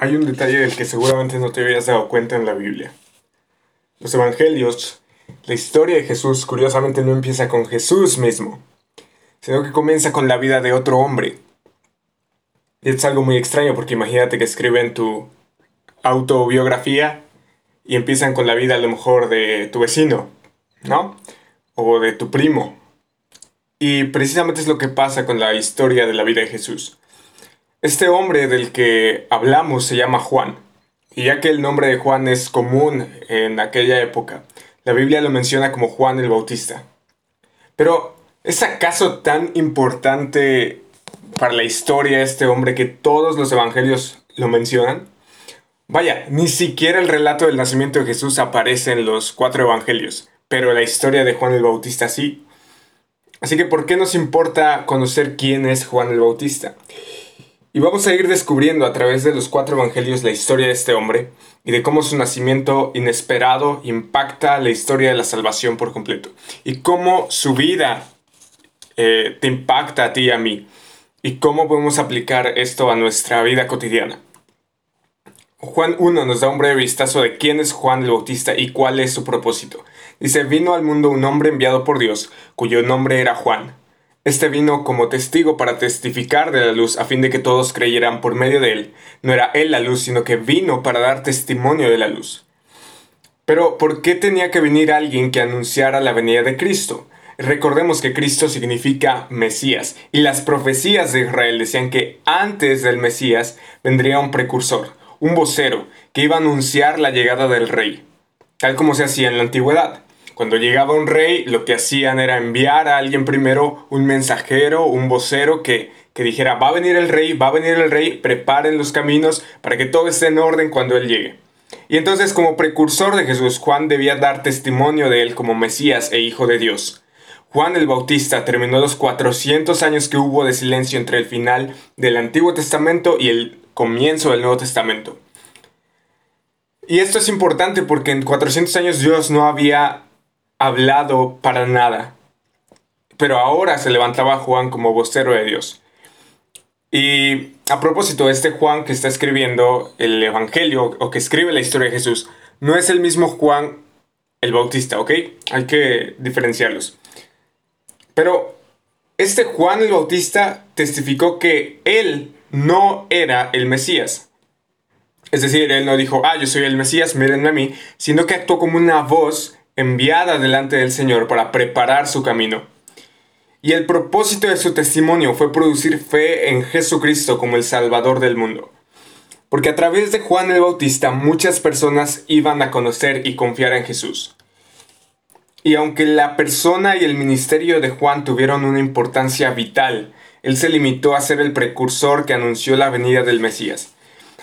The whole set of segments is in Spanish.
hay un detalle del que seguramente no te habías dado cuenta en la Biblia. Los evangelios, la historia de Jesús, curiosamente no empieza con Jesús mismo, sino que comienza con la vida de otro hombre. Y es algo muy extraño porque imagínate que escriben tu autobiografía y empiezan con la vida a lo mejor de tu vecino, ¿no? O de tu primo. Y precisamente es lo que pasa con la historia de la vida de Jesús. Este hombre del que hablamos se llama Juan, y ya que el nombre de Juan es común en aquella época, la Biblia lo menciona como Juan el Bautista. Pero, ¿es acaso tan importante para la historia este hombre que todos los evangelios lo mencionan? Vaya, ni siquiera el relato del nacimiento de Jesús aparece en los cuatro evangelios, pero la historia de Juan el Bautista sí. Así que, ¿por qué nos importa conocer quién es Juan el Bautista? Y vamos a ir descubriendo a través de los cuatro evangelios la historia de este hombre y de cómo su nacimiento inesperado impacta la historia de la salvación por completo. Y cómo su vida eh, te impacta a ti y a mí. Y cómo podemos aplicar esto a nuestra vida cotidiana. Juan 1 nos da un breve vistazo de quién es Juan el Bautista y cuál es su propósito. Dice, vino al mundo un hombre enviado por Dios, cuyo nombre era Juan. Este vino como testigo para testificar de la luz a fin de que todos creyeran por medio de él. No era él la luz, sino que vino para dar testimonio de la luz. Pero, ¿por qué tenía que venir alguien que anunciara la venida de Cristo? Recordemos que Cristo significa Mesías, y las profecías de Israel decían que antes del Mesías vendría un precursor, un vocero, que iba a anunciar la llegada del rey, tal como se hacía en la antigüedad. Cuando llegaba un rey, lo que hacían era enviar a alguien primero, un mensajero, un vocero que, que dijera, va a venir el rey, va a venir el rey, preparen los caminos para que todo esté en orden cuando él llegue. Y entonces como precursor de Jesús, Juan debía dar testimonio de él como Mesías e Hijo de Dios. Juan el Bautista terminó los 400 años que hubo de silencio entre el final del Antiguo Testamento y el comienzo del Nuevo Testamento. Y esto es importante porque en 400 años Dios no había hablado para nada. Pero ahora se levantaba Juan como vocero de Dios. Y a propósito, este Juan que está escribiendo el Evangelio o que escribe la historia de Jesús, no es el mismo Juan el Bautista, ¿ok? Hay que diferenciarlos. Pero este Juan el Bautista testificó que él no era el Mesías. Es decir, él no dijo, ah, yo soy el Mesías, mírenme a mí, sino que actuó como una voz enviada delante del Señor para preparar su camino. Y el propósito de su testimonio fue producir fe en Jesucristo como el Salvador del mundo. Porque a través de Juan el Bautista muchas personas iban a conocer y confiar en Jesús. Y aunque la persona y el ministerio de Juan tuvieron una importancia vital, él se limitó a ser el precursor que anunció la venida del Mesías.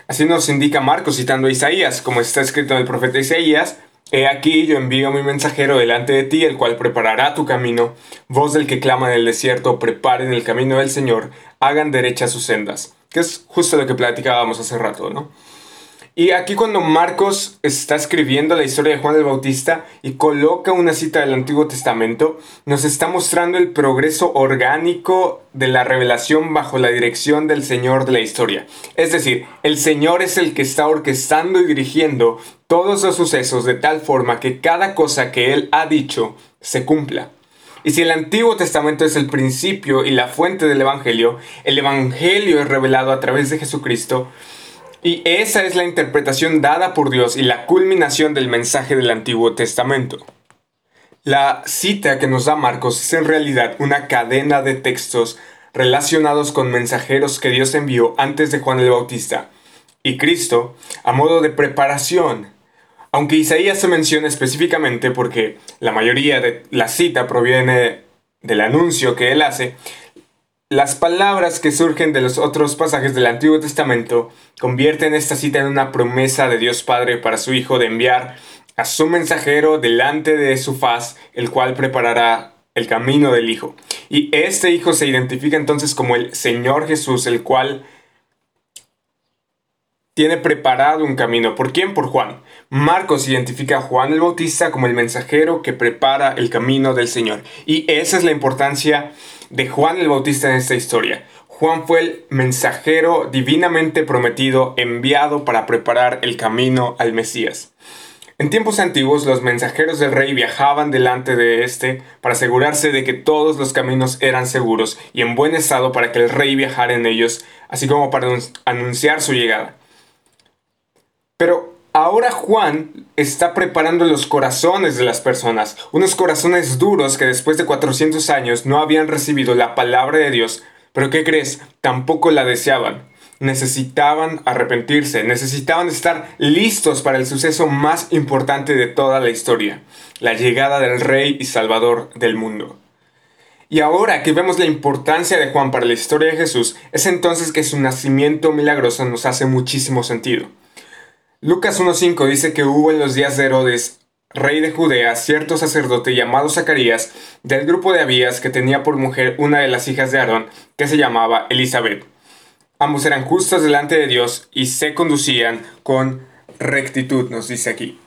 Así nos indica Marcos citando a Isaías, como está escrito en el profeta Isaías, He aquí yo envío mi mensajero delante de ti, el cual preparará tu camino. Voz del que clama en el desierto, preparen el camino del Señor, hagan derecha sus sendas. Que es justo lo que platicábamos hace rato, ¿no? Y aquí cuando Marcos está escribiendo la historia de Juan el Bautista y coloca una cita del Antiguo Testamento, nos está mostrando el progreso orgánico de la revelación bajo la dirección del Señor de la historia. Es decir, el Señor es el que está orquestando y dirigiendo todos los sucesos de tal forma que cada cosa que Él ha dicho se cumpla. Y si el Antiguo Testamento es el principio y la fuente del Evangelio, el Evangelio es revelado a través de Jesucristo, y esa es la interpretación dada por Dios y la culminación del mensaje del Antiguo Testamento. La cita que nos da Marcos es en realidad una cadena de textos relacionados con mensajeros que Dios envió antes de Juan el Bautista y Cristo a modo de preparación. Aunque Isaías se menciona específicamente porque la mayoría de la cita proviene del anuncio que él hace, las palabras que surgen de los otros pasajes del Antiguo Testamento convierten esta cita en una promesa de Dios Padre para su Hijo de enviar a su mensajero delante de su faz, el cual preparará el camino del Hijo. Y este Hijo se identifica entonces como el Señor Jesús, el cual tiene preparado un camino. ¿Por quién? Por Juan. Marcos identifica a Juan el Bautista como el mensajero que prepara el camino del Señor. Y esa es la importancia de Juan el Bautista en esta historia. Juan fue el mensajero divinamente prometido enviado para preparar el camino al Mesías. En tiempos antiguos los mensajeros del rey viajaban delante de éste para asegurarse de que todos los caminos eran seguros y en buen estado para que el rey viajara en ellos, así como para anunciar su llegada. Pero ahora Juan está preparando los corazones de las personas, unos corazones duros que después de 400 años no habían recibido la palabra de Dios, pero ¿qué crees? Tampoco la deseaban necesitaban arrepentirse, necesitaban estar listos para el suceso más importante de toda la historia, la llegada del Rey y Salvador del mundo. Y ahora que vemos la importancia de Juan para la historia de Jesús, es entonces que su nacimiento milagroso nos hace muchísimo sentido. Lucas 1.5 dice que hubo en los días de Herodes, rey de Judea, cierto sacerdote llamado Zacarías, del grupo de Abías, que tenía por mujer una de las hijas de Aarón, que se llamaba Elizabeth. Ambos eran justos delante de Dios y se conducían con rectitud, nos dice aquí.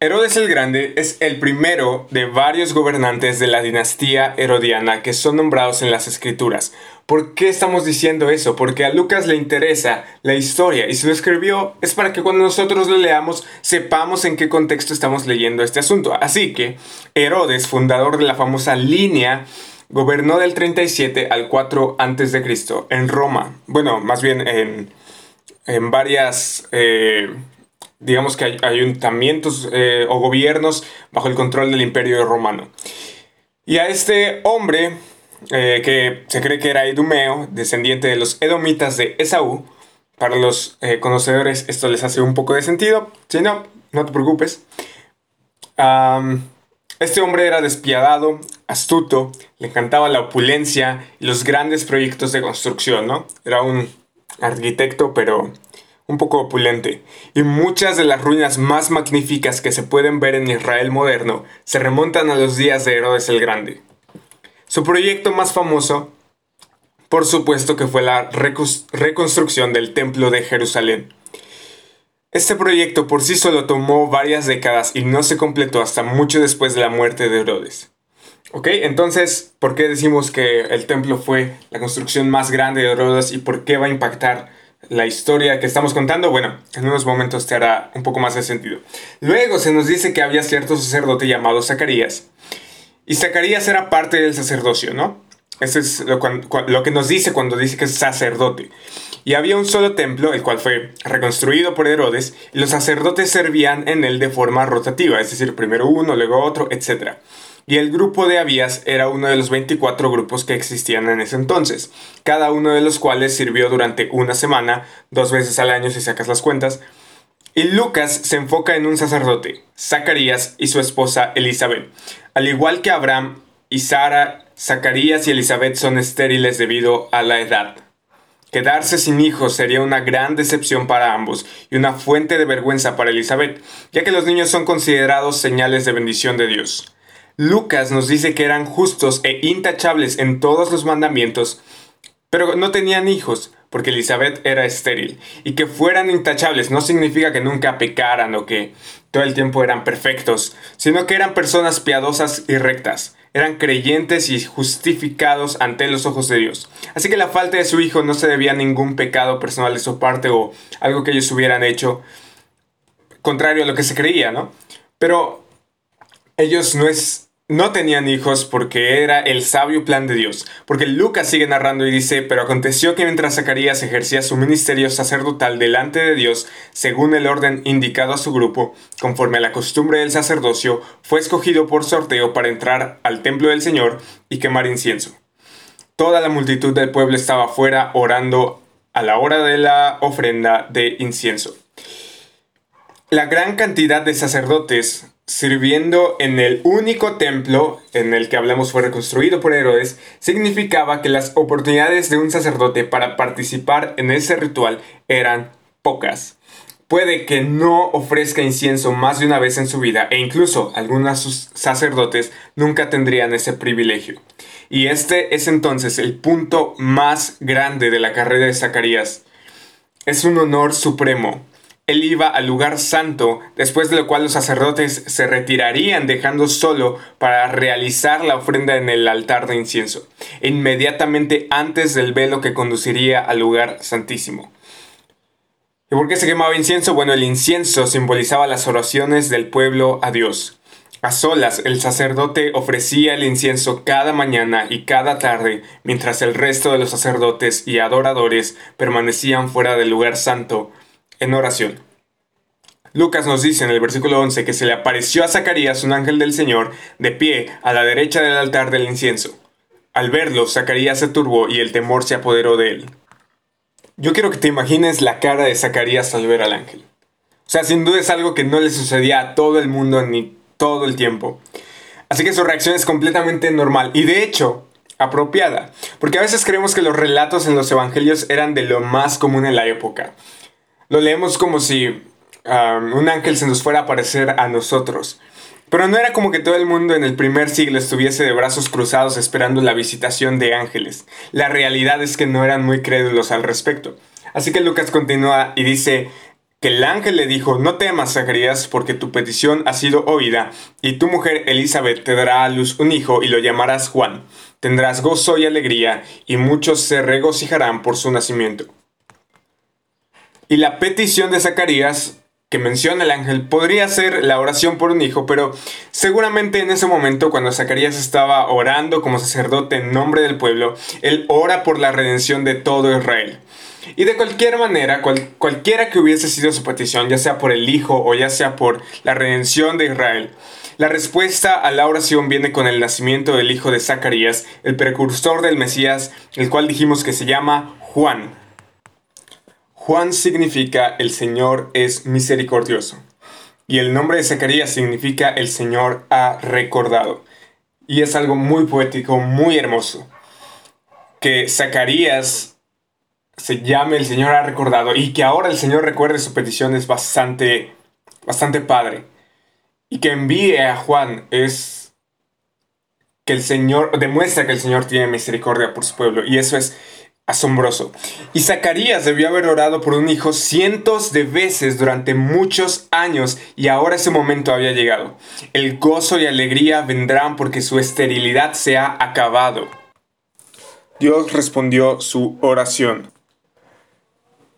Herodes el Grande es el primero de varios gobernantes de la dinastía herodiana que son nombrados en las escrituras. ¿Por qué estamos diciendo eso? Porque a Lucas le interesa la historia y si lo escribió es para que cuando nosotros lo leamos sepamos en qué contexto estamos leyendo este asunto. Así que Herodes, fundador de la famosa línea Gobernó del 37 al 4 a.C. en Roma. Bueno, más bien en, en varias, eh, digamos que ayuntamientos eh, o gobiernos bajo el control del imperio romano. Y a este hombre, eh, que se cree que era Idumeo, descendiente de los edomitas de Esaú, para los conocedores esto les hace un poco de sentido. Si no, no te preocupes. Este hombre era despiadado, astuto, le encantaba la opulencia y los grandes proyectos de construcción, ¿no? Era un arquitecto, pero un poco opulente. Y muchas de las ruinas más magníficas que se pueden ver en Israel moderno se remontan a los días de Herodes el Grande. Su proyecto más famoso, por supuesto que fue la reconstrucción del Templo de Jerusalén. Este proyecto por sí solo tomó varias décadas y no se completó hasta mucho después de la muerte de Herodes. Ok, entonces, ¿por qué decimos que el templo fue la construcción más grande de Herodes y por qué va a impactar la historia que estamos contando? Bueno, en unos momentos te hará un poco más de sentido. Luego se nos dice que había cierto sacerdote llamado Zacarías. Y Zacarías era parte del sacerdocio, ¿no? Eso es lo, lo que nos dice cuando dice que es sacerdote. Y había un solo templo, el cual fue reconstruido por Herodes, y los sacerdotes servían en él de forma rotativa, es decir, primero uno, luego otro, etc. Y el grupo de Abías era uno de los 24 grupos que existían en ese entonces, cada uno de los cuales sirvió durante una semana, dos veces al año si sacas las cuentas. Y Lucas se enfoca en un sacerdote, Zacarías y su esposa Elizabeth. Al igual que Abraham y Sara, Zacarías y Elizabeth son estériles debido a la edad. Quedarse sin hijos sería una gran decepción para ambos y una fuente de vergüenza para Elizabeth, ya que los niños son considerados señales de bendición de Dios. Lucas nos dice que eran justos e intachables en todos los mandamientos, pero no tenían hijos, porque Elizabeth era estéril. Y que fueran intachables no significa que nunca pecaran o que todo el tiempo eran perfectos, sino que eran personas piadosas y rectas eran creyentes y justificados ante los ojos de Dios. Así que la falta de su hijo no se debía a ningún pecado personal de su parte o algo que ellos hubieran hecho contrario a lo que se creía, ¿no? Pero ellos no es no tenían hijos porque era el sabio plan de Dios. Porque Lucas sigue narrando y dice, pero aconteció que mientras Zacarías ejercía su ministerio sacerdotal delante de Dios, según el orden indicado a su grupo, conforme a la costumbre del sacerdocio, fue escogido por sorteo para entrar al templo del Señor y quemar incienso. Toda la multitud del pueblo estaba afuera orando a la hora de la ofrenda de incienso. La gran cantidad de sacerdotes sirviendo en el único templo en el que hablamos fue reconstruido por Herodes, significaba que las oportunidades de un sacerdote para participar en ese ritual eran pocas. Puede que no ofrezca incienso más de una vez en su vida e incluso algunos sacerdotes nunca tendrían ese privilegio. Y este es entonces el punto más grande de la carrera de Zacarías. Es un honor supremo él iba al lugar santo, después de lo cual los sacerdotes se retirarían dejando solo para realizar la ofrenda en el altar de incienso, inmediatamente antes del velo que conduciría al lugar santísimo. ¿Y por qué se quemaba incienso? Bueno, el incienso simbolizaba las oraciones del pueblo a Dios. A solas, el sacerdote ofrecía el incienso cada mañana y cada tarde, mientras el resto de los sacerdotes y adoradores permanecían fuera del lugar santo en oración. Lucas nos dice en el versículo 11 que se le apareció a Zacarías un ángel del Señor de pie a la derecha del altar del incienso. Al verlo, Zacarías se turbó y el temor se apoderó de él. Yo quiero que te imagines la cara de Zacarías al ver al ángel. O sea, sin duda es algo que no le sucedía a todo el mundo ni todo el tiempo. Así que su reacción es completamente normal y de hecho apropiada, porque a veces creemos que los relatos en los evangelios eran de lo más común en la época. Lo leemos como si un ángel se nos fuera a aparecer a nosotros. Pero no era como que todo el mundo en el primer siglo estuviese de brazos cruzados esperando la visitación de ángeles. La realidad es que no eran muy crédulos al respecto. Así que Lucas continúa y dice que el ángel le dijo, no temas, Zacarías, porque tu petición ha sido oída, y tu mujer Elizabeth te dará a luz un hijo y lo llamarás Juan. Tendrás gozo y alegría, y muchos se regocijarán por su nacimiento. Y la petición de Zacarías que menciona el ángel podría ser la oración por un hijo, pero seguramente en ese momento cuando Zacarías estaba orando como sacerdote en nombre del pueblo, él ora por la redención de todo Israel. Y de cualquier manera, cualquiera que hubiese sido su petición, ya sea por el hijo o ya sea por la redención de Israel, la respuesta a la oración viene con el nacimiento del hijo de Zacarías, el precursor del Mesías, el cual dijimos que se llama Juan. Juan significa el Señor es misericordioso. Y el nombre de Zacarías significa el Señor ha recordado. Y es algo muy poético, muy hermoso. Que Zacarías se llame el Señor ha recordado y que ahora el Señor recuerde su petición es bastante, bastante padre. Y que envíe a Juan es que el Señor demuestra que el Señor tiene misericordia por su pueblo. Y eso es asombroso. Y Zacarías debió haber orado por un hijo cientos de veces durante muchos años y ahora ese momento había llegado. El gozo y alegría vendrán porque su esterilidad se ha acabado. Dios respondió su oración.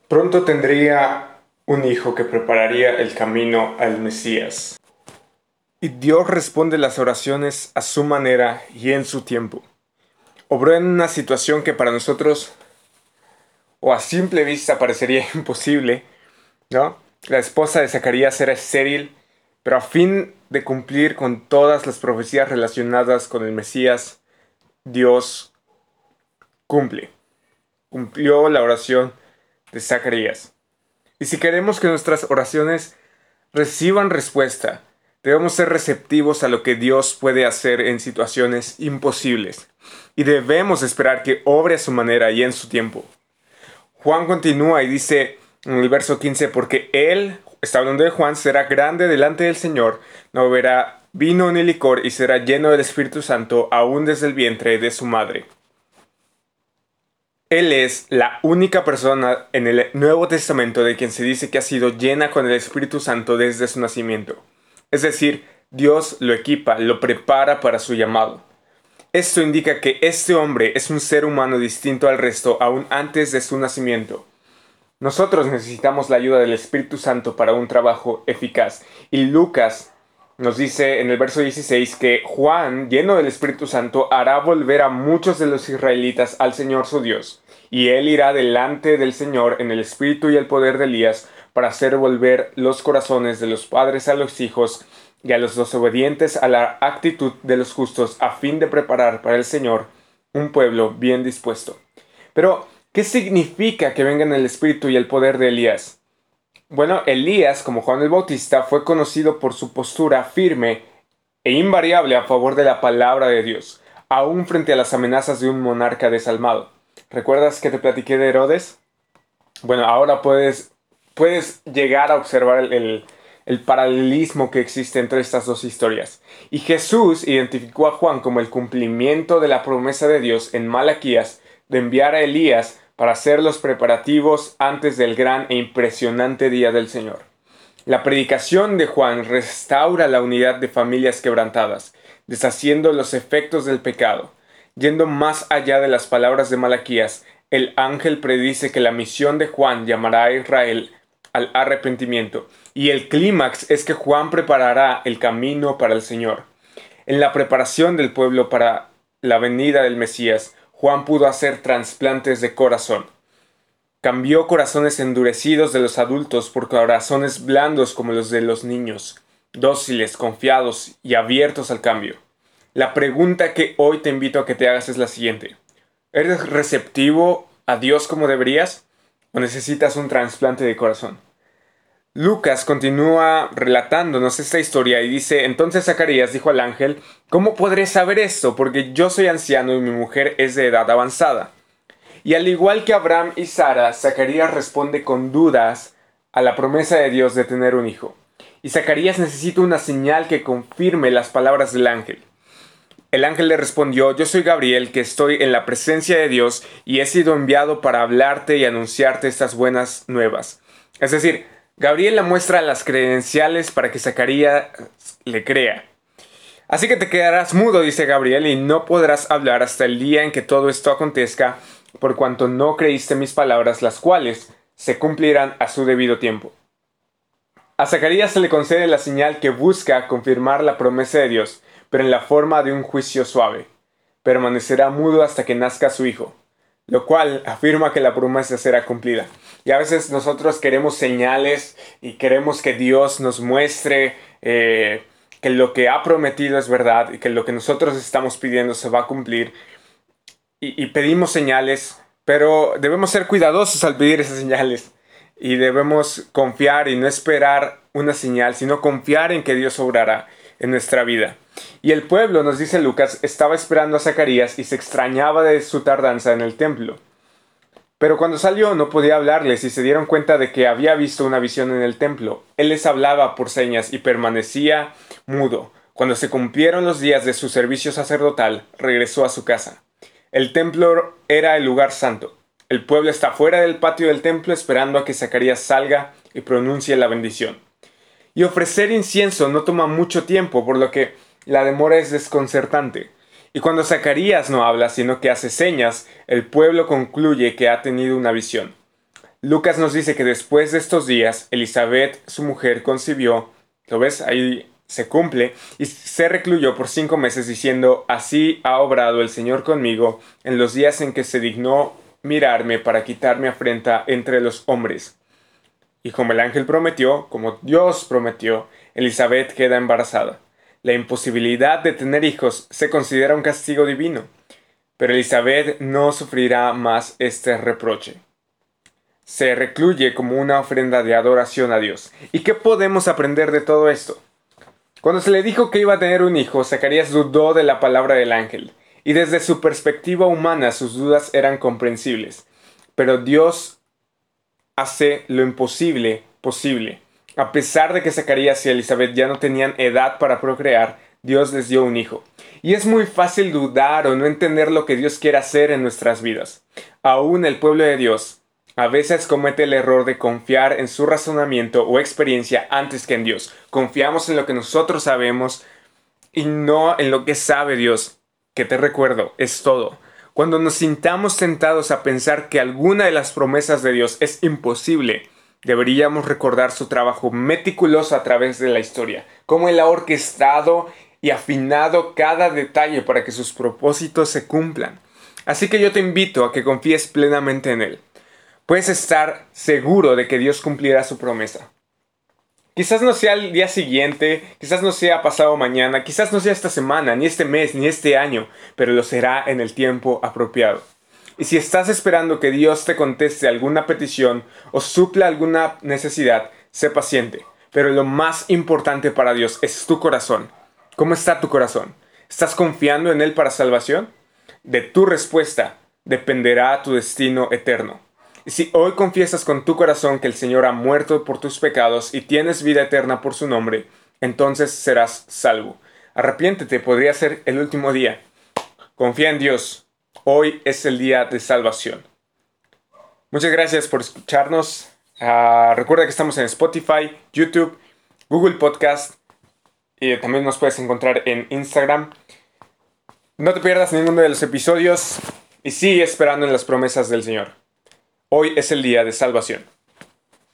Pronto tendría un hijo que prepararía el camino al Mesías. Y Dios responde las oraciones a su manera y en su tiempo obró en una situación que para nosotros o a simple vista parecería imposible, ¿no? La esposa de Zacarías era estéril, pero a fin de cumplir con todas las profecías relacionadas con el Mesías, Dios cumple. Cumplió la oración de Zacarías. Y si queremos que nuestras oraciones reciban respuesta, debemos ser receptivos a lo que Dios puede hacer en situaciones imposibles y debemos esperar que obre a su manera y en su tiempo. Juan continúa y dice en el verso 15, porque él, está hablando de Juan, será grande delante del Señor, no beberá vino ni licor y será lleno del Espíritu Santo aún desde el vientre de su madre. Él es la única persona en el Nuevo Testamento de quien se dice que ha sido llena con el Espíritu Santo desde su nacimiento. Es decir, Dios lo equipa, lo prepara para su llamado. Esto indica que este hombre es un ser humano distinto al resto aún antes de su nacimiento. Nosotros necesitamos la ayuda del Espíritu Santo para un trabajo eficaz. Y Lucas nos dice en el verso 16 que Juan, lleno del Espíritu Santo, hará volver a muchos de los israelitas al Señor su Dios. Y él irá delante del Señor en el espíritu y el poder de Elías para hacer volver los corazones de los padres a los hijos y a los desobedientes a la actitud de los justos a fin de preparar para el Señor un pueblo bien dispuesto. Pero, ¿qué significa que vengan el espíritu y el poder de Elías? Bueno, Elías, como Juan el Bautista, fue conocido por su postura firme e invariable a favor de la palabra de Dios, aún frente a las amenazas de un monarca desalmado. ¿Recuerdas que te platiqué de Herodes? Bueno, ahora puedes, puedes llegar a observar el el paralelismo que existe entre estas dos historias. Y Jesús identificó a Juan como el cumplimiento de la promesa de Dios en Malaquías de enviar a Elías para hacer los preparativos antes del gran e impresionante día del Señor. La predicación de Juan restaura la unidad de familias quebrantadas, deshaciendo los efectos del pecado. Yendo más allá de las palabras de Malaquías, el ángel predice que la misión de Juan llamará a Israel al arrepentimiento, y el clímax es que Juan preparará el camino para el Señor. En la preparación del pueblo para la venida del Mesías, Juan pudo hacer trasplantes de corazón. Cambió corazones endurecidos de los adultos por corazones blandos como los de los niños, dóciles, confiados y abiertos al cambio. La pregunta que hoy te invito a que te hagas es la siguiente. ¿Eres receptivo a Dios como deberías o necesitas un trasplante de corazón? Lucas continúa relatándonos esta historia y dice, entonces Zacarías dijo al ángel, ¿cómo podré saber esto? Porque yo soy anciano y mi mujer es de edad avanzada. Y al igual que Abraham y Sara, Zacarías responde con dudas a la promesa de Dios de tener un hijo. Y Zacarías necesita una señal que confirme las palabras del ángel. El ángel le respondió, yo soy Gabriel, que estoy en la presencia de Dios y he sido enviado para hablarte y anunciarte estas buenas nuevas. Es decir, Gabriel le muestra las credenciales para que Zacarías le crea. Así que te quedarás mudo, dice Gabriel, y no podrás hablar hasta el día en que todo esto acontezca, por cuanto no creíste mis palabras, las cuales se cumplirán a su debido tiempo. A Zacarías se le concede la señal que busca confirmar la promesa de Dios, pero en la forma de un juicio suave. Permanecerá mudo hasta que nazca su hijo lo cual afirma que la promesa será cumplida. Y a veces nosotros queremos señales y queremos que Dios nos muestre eh, que lo que ha prometido es verdad y que lo que nosotros estamos pidiendo se va a cumplir. Y, y pedimos señales, pero debemos ser cuidadosos al pedir esas señales. Y debemos confiar y no esperar una señal, sino confiar en que Dios obrará en nuestra vida. Y el pueblo, nos dice Lucas, estaba esperando a Zacarías y se extrañaba de su tardanza en el templo. Pero cuando salió no podía hablarles y se dieron cuenta de que había visto una visión en el templo. Él les hablaba por señas y permanecía mudo. Cuando se cumplieron los días de su servicio sacerdotal, regresó a su casa. El templo era el lugar santo. El pueblo está fuera del patio del templo esperando a que Zacarías salga y pronuncie la bendición. Y ofrecer incienso no toma mucho tiempo, por lo que la demora es desconcertante. Y cuando Zacarías no habla, sino que hace señas, el pueblo concluye que ha tenido una visión. Lucas nos dice que después de estos días, Elizabeth, su mujer, concibió, ¿lo ves? Ahí se cumple, y se recluyó por cinco meses diciendo, así ha obrado el Señor conmigo en los días en que se dignó mirarme para quitarme afrenta entre los hombres. Y como el ángel prometió, como Dios prometió, Elizabeth queda embarazada. La imposibilidad de tener hijos se considera un castigo divino, pero Elizabeth no sufrirá más este reproche. Se recluye como una ofrenda de adoración a Dios. ¿Y qué podemos aprender de todo esto? Cuando se le dijo que iba a tener un hijo, Zacarías dudó de la palabra del ángel, y desde su perspectiva humana sus dudas eran comprensibles. Pero Dios hace lo imposible posible. A pesar de que Zacarías y Elizabeth ya no tenían edad para procrear, Dios les dio un hijo. Y es muy fácil dudar o no entender lo que Dios quiere hacer en nuestras vidas. Aún el pueblo de Dios a veces comete el error de confiar en su razonamiento o experiencia antes que en Dios. Confiamos en lo que nosotros sabemos y no en lo que sabe Dios, que te recuerdo, es todo. Cuando nos sintamos tentados a pensar que alguna de las promesas de Dios es imposible, deberíamos recordar su trabajo meticuloso a través de la historia, cómo Él ha orquestado y afinado cada detalle para que sus propósitos se cumplan. Así que yo te invito a que confíes plenamente en Él. Puedes estar seguro de que Dios cumplirá su promesa. Quizás no sea el día siguiente, quizás no sea pasado mañana, quizás no sea esta semana, ni este mes, ni este año, pero lo será en el tiempo apropiado. Y si estás esperando que Dios te conteste alguna petición o supla alguna necesidad, sé paciente. Pero lo más importante para Dios es tu corazón. ¿Cómo está tu corazón? ¿Estás confiando en Él para salvación? De tu respuesta dependerá tu destino eterno. Y si hoy confiesas con tu corazón que el Señor ha muerto por tus pecados y tienes vida eterna por su nombre, entonces serás salvo. Arrepiéntete, podría ser el último día. Confía en Dios, Hoy es el día de salvación. Muchas gracias por escucharnos. Ah, recuerda que estamos en Spotify, YouTube, Google Podcast y también nos puedes encontrar en Instagram. No te pierdas ninguno de los episodios y sigue esperando en las promesas del Señor. Hoy es el día de salvación.